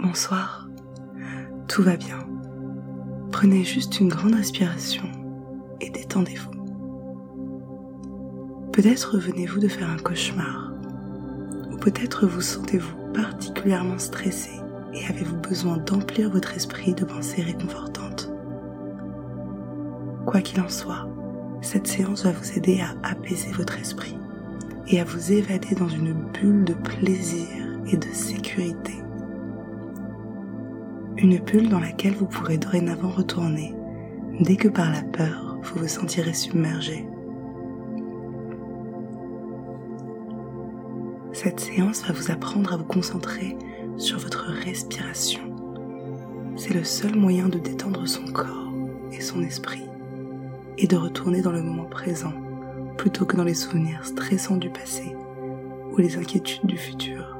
Bonsoir. Tout va bien. Prenez juste une grande respiration et détendez-vous. Peut-être venez-vous de faire un cauchemar, ou peut-être vous sentez-vous particulièrement stressé et avez-vous besoin d'emplir votre esprit de pensées réconfortantes. Quoi qu'il en soit, cette séance va vous aider à apaiser votre esprit et à vous évader dans une bulle de plaisir et de sécurité. Une bulle dans laquelle vous pourrez dorénavant retourner dès que par la peur vous vous sentirez submergé. Cette séance va vous apprendre à vous concentrer sur votre respiration. C'est le seul moyen de détendre son corps et son esprit et de retourner dans le moment présent plutôt que dans les souvenirs stressants du passé ou les inquiétudes du futur.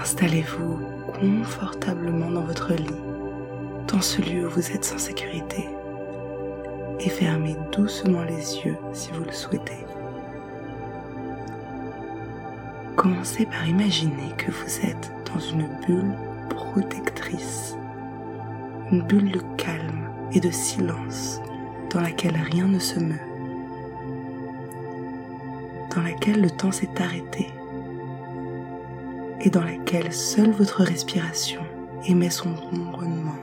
Installez-vous confortablement dans votre lit, dans ce lieu où vous êtes sans sécurité, et fermez doucement les yeux si vous le souhaitez. Commencez par imaginer que vous êtes dans une bulle protectrice, une bulle de calme et de silence dans laquelle rien ne se meut, dans laquelle le temps s'est arrêté et dans laquelle seule votre respiration émet son ronronnement.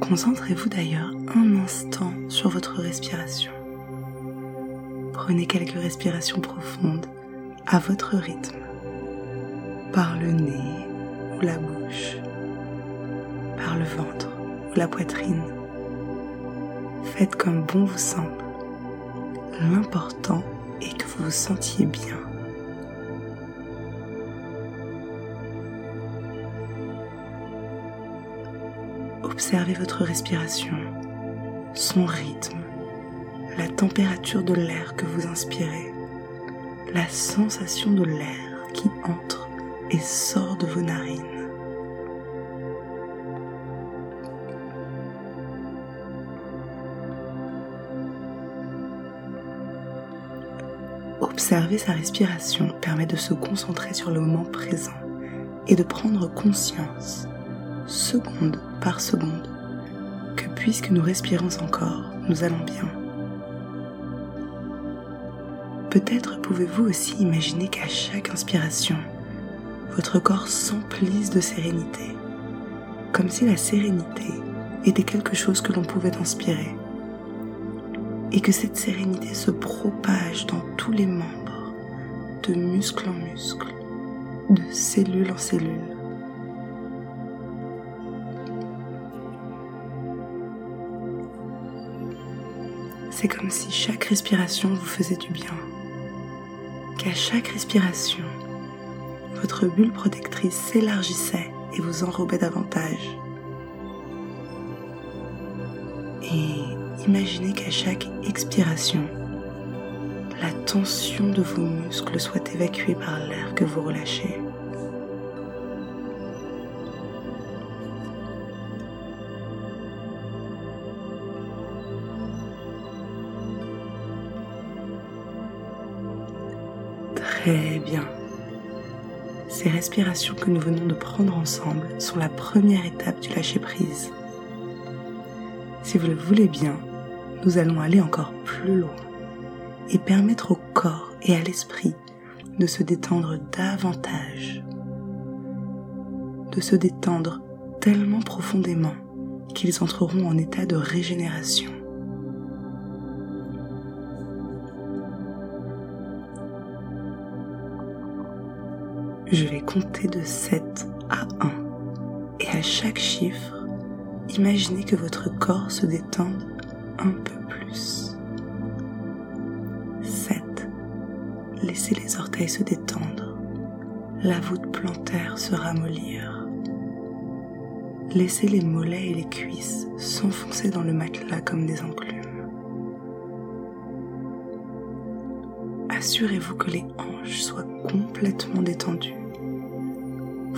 Concentrez-vous d'ailleurs un instant sur votre respiration. Prenez quelques respirations profondes à votre rythme, par le nez ou la bouche, par le ventre ou la poitrine. Faites comme bon vous semble. L'important est que vous vous sentiez bien. Observez votre respiration, son rythme la température de l'air que vous inspirez, la sensation de l'air qui entre et sort de vos narines. Observer sa respiration permet de se concentrer sur le moment présent et de prendre conscience, seconde par seconde, que puisque nous respirons encore, nous allons bien. Peut-être pouvez-vous aussi imaginer qu'à chaque inspiration, votre corps s'emplisse de sérénité, comme si la sérénité était quelque chose que l'on pouvait inspirer, et que cette sérénité se propage dans tous les membres, de muscle en muscle, de cellule en cellule. C'est comme si chaque respiration vous faisait du bien qu'à chaque respiration, votre bulle protectrice s'élargissait et vous enrobait davantage. Imaginez qu'à chaque expiration, la tension de vos muscles soit évacuée par l'air que vous relâchez. Très bien. Ces respirations que nous venons de prendre ensemble sont la première étape du lâcher-prise. Si vous le voulez bien, nous allons aller encore plus loin et permettre au corps et à l'esprit de se détendre davantage, de se détendre tellement profondément qu'ils entreront en état de régénération. je vais compter de 7 à 1. Et à chaque chiffre, imaginez que votre corps se détende un peu plus. 7. Laissez les orteils se détendre. La voûte plantaire se ramollir. Laissez les mollets et les cuisses s'enfoncer dans le matelas comme des enclumes. Assurez-vous que les hanches soient complètement détendues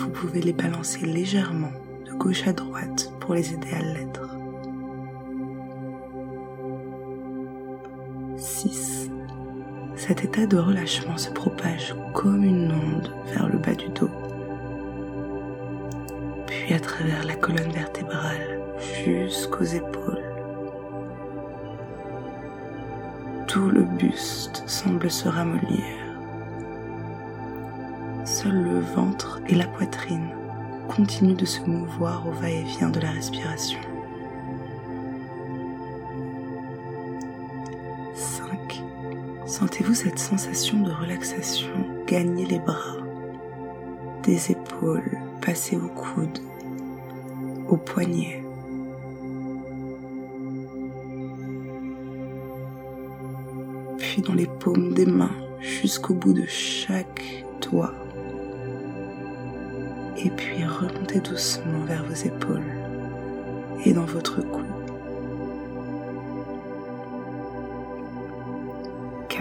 vous pouvez les balancer légèrement de gauche à droite pour les aider à l'être. Cet état de relâchement se propage comme une onde vers le bas du dos, puis à travers la colonne vertébrale jusqu'aux épaules. Tout le buste semble se ramollir. Seul le ventre et la poitrine continuent de se mouvoir au va-et-vient de la respiration. Sentez-vous cette sensation de relaxation? Gagner les bras, des épaules passer au coude, aux poignets. Puis dans les paumes des mains jusqu'au bout de chaque doigt et puis remontez doucement vers vos épaules et dans votre cou.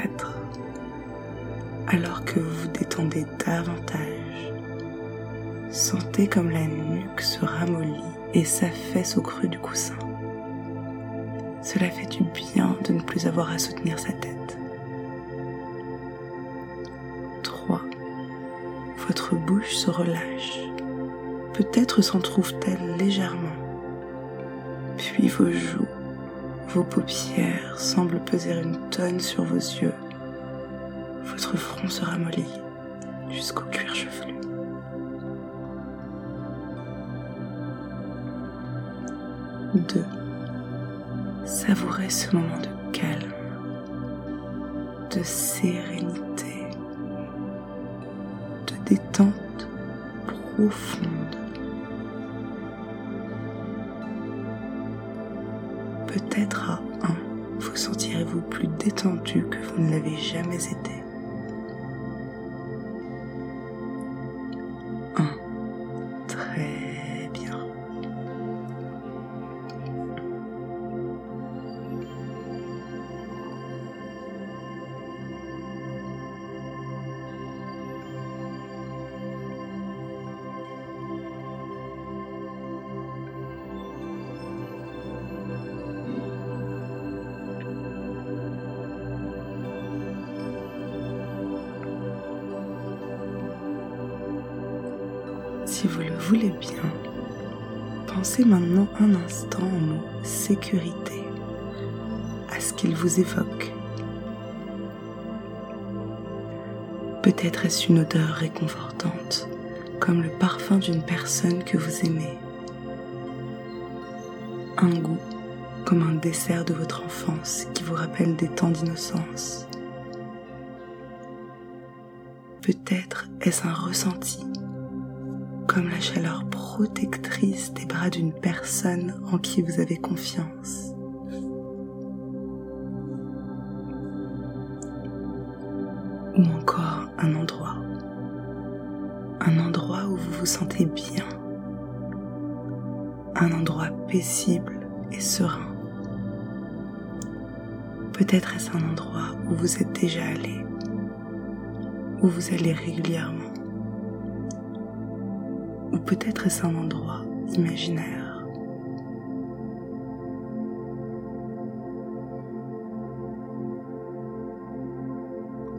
4. Alors que vous vous détendez davantage, sentez comme la nuque se ramollit et s'affaisse au creux du coussin. Cela fait du bien de ne plus avoir à soutenir sa tête. 3. Votre bouche se relâche peut-être s'en trouve-t-elle légèrement. Puis vos joues, vos paupières semblent peser une tonne sur vos yeux. Votre front se ramollit jusqu'au cuir chevelu. Deux. Savourez ce moment de calme, de sérénité, de détente profonde. Peut-être à un, vous sentirez-vous plus détendu que vous ne l'avez jamais été. si vous voulez bien, pensez maintenant un instant au mot sécurité, à ce qu'il vous évoque. Peut-être est-ce une odeur réconfortante, comme le parfum d'une personne que vous aimez. Un goût, comme un dessert de votre enfance qui vous rappelle des temps d'innocence. Peut-être est-ce un ressenti comme la chaleur protectrice des bras d'une personne en qui vous avez confiance. Ou encore un endroit. Un endroit où vous vous sentez bien. Un endroit paisible et serein. Peut-être est-ce un endroit où vous êtes déjà allé, où vous allez régulièrement peut-être est-ce un endroit imaginaire.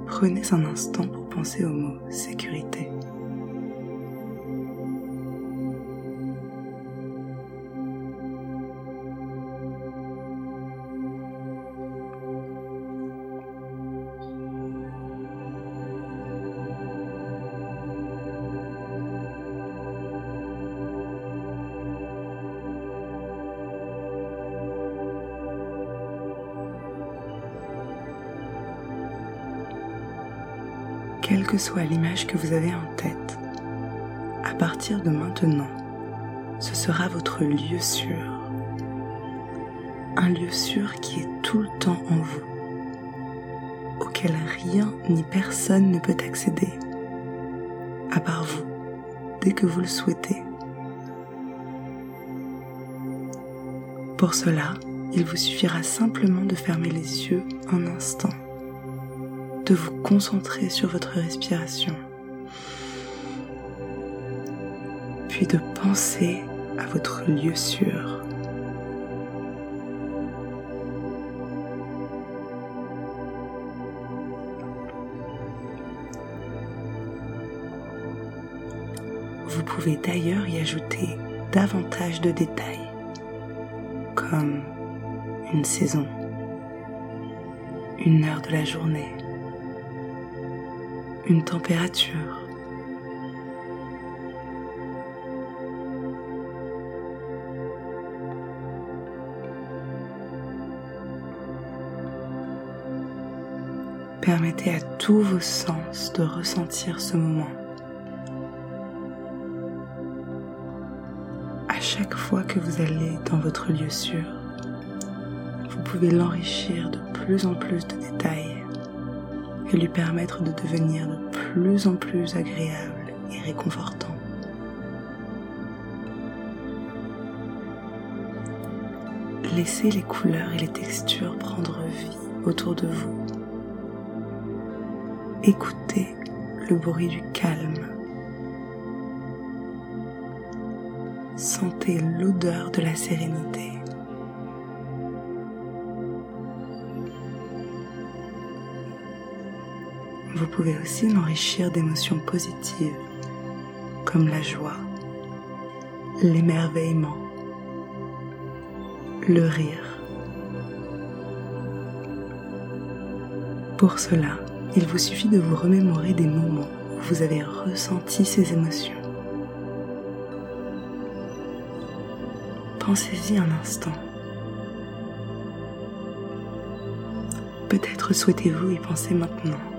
Prenez un instant pour penser au mot sécurité. Quelle que soit l'image que vous avez en tête, à partir de maintenant, ce sera votre lieu sûr. Un lieu sûr qui est tout le temps en vous, auquel rien ni personne ne peut accéder, à part vous, dès que vous le souhaitez. Pour cela, il vous suffira simplement de fermer les yeux un instant de vous concentrer sur votre respiration, puis de penser à votre lieu sûr. Vous pouvez d'ailleurs y ajouter davantage de détails, comme une saison, une heure de la journée, une température, Permettez à tous vos sens de ressentir ce moment. À chaque fois que vous allez dans votre lieu sûr, vous pouvez l'enrichir de plus en plus de détails et lui permettre de devenir de plus en plus agréable et réconfortant. Laissez les couleurs et les textures prendre vie autour de vous Écoutez le bruit du calme. Sentez l'odeur de la sérénité. Vous pouvez aussi l'enrichir d'émotions positives comme la joie, l'émerveillement, le rire. Pour cela, il vous suffit de vous remémorer des moments où vous avez ressenti ces émotions. Pensez-y un instant. Peut-être souhaitez-vous y penser maintenant.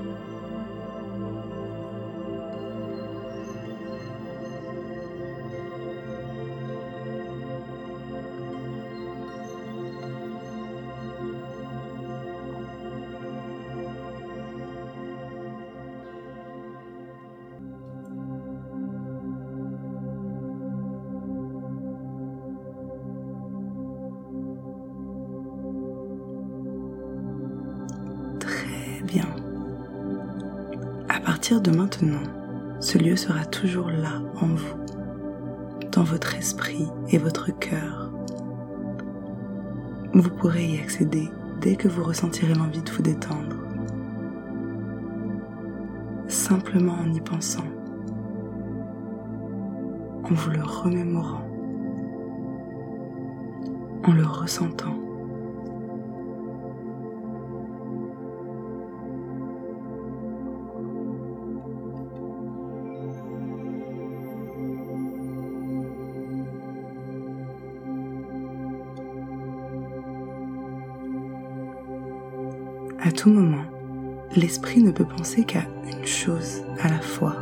Bien. À partir de maintenant, ce lieu sera toujours là en vous, dans votre esprit et votre cœur. Vous pourrez y accéder dès que vous ressentirez l'envie de vous détendre. Simplement en y pensant, en vous le remémorant, en le ressentant. L'esprit ne peut penser qu'à une chose à la fois.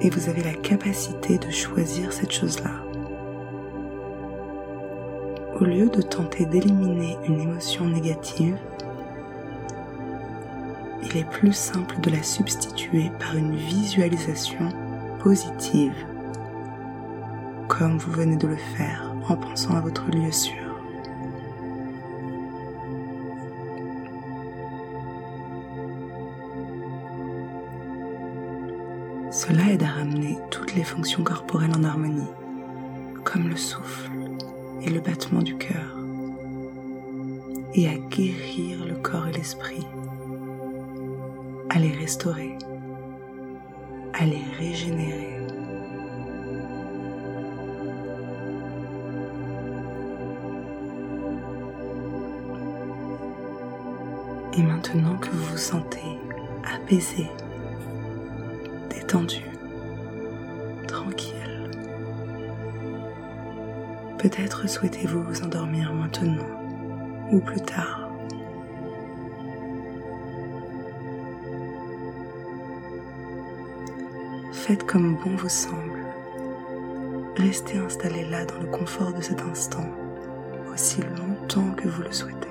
Et vous avez la capacité de choisir cette chose-là. Au lieu de tenter d'éliminer une émotion négative, il est plus simple de la substituer par une visualisation positive, comme vous venez de le faire en pensant à votre lieu sûr. Cela aide à ramener toutes les fonctions corporelles en harmonie, comme le souffle et le battement du cœur, et à guérir le corps et l'esprit, à les restaurer, à les régénérer. Et maintenant que vous vous sentez apaisé, détendu, tranquille. Peut-être souhaitez-vous vous endormir maintenant ou plus tard. Faites comme bon vous semble. Restez installé là dans le confort de cet instant aussi longtemps que vous le souhaitez.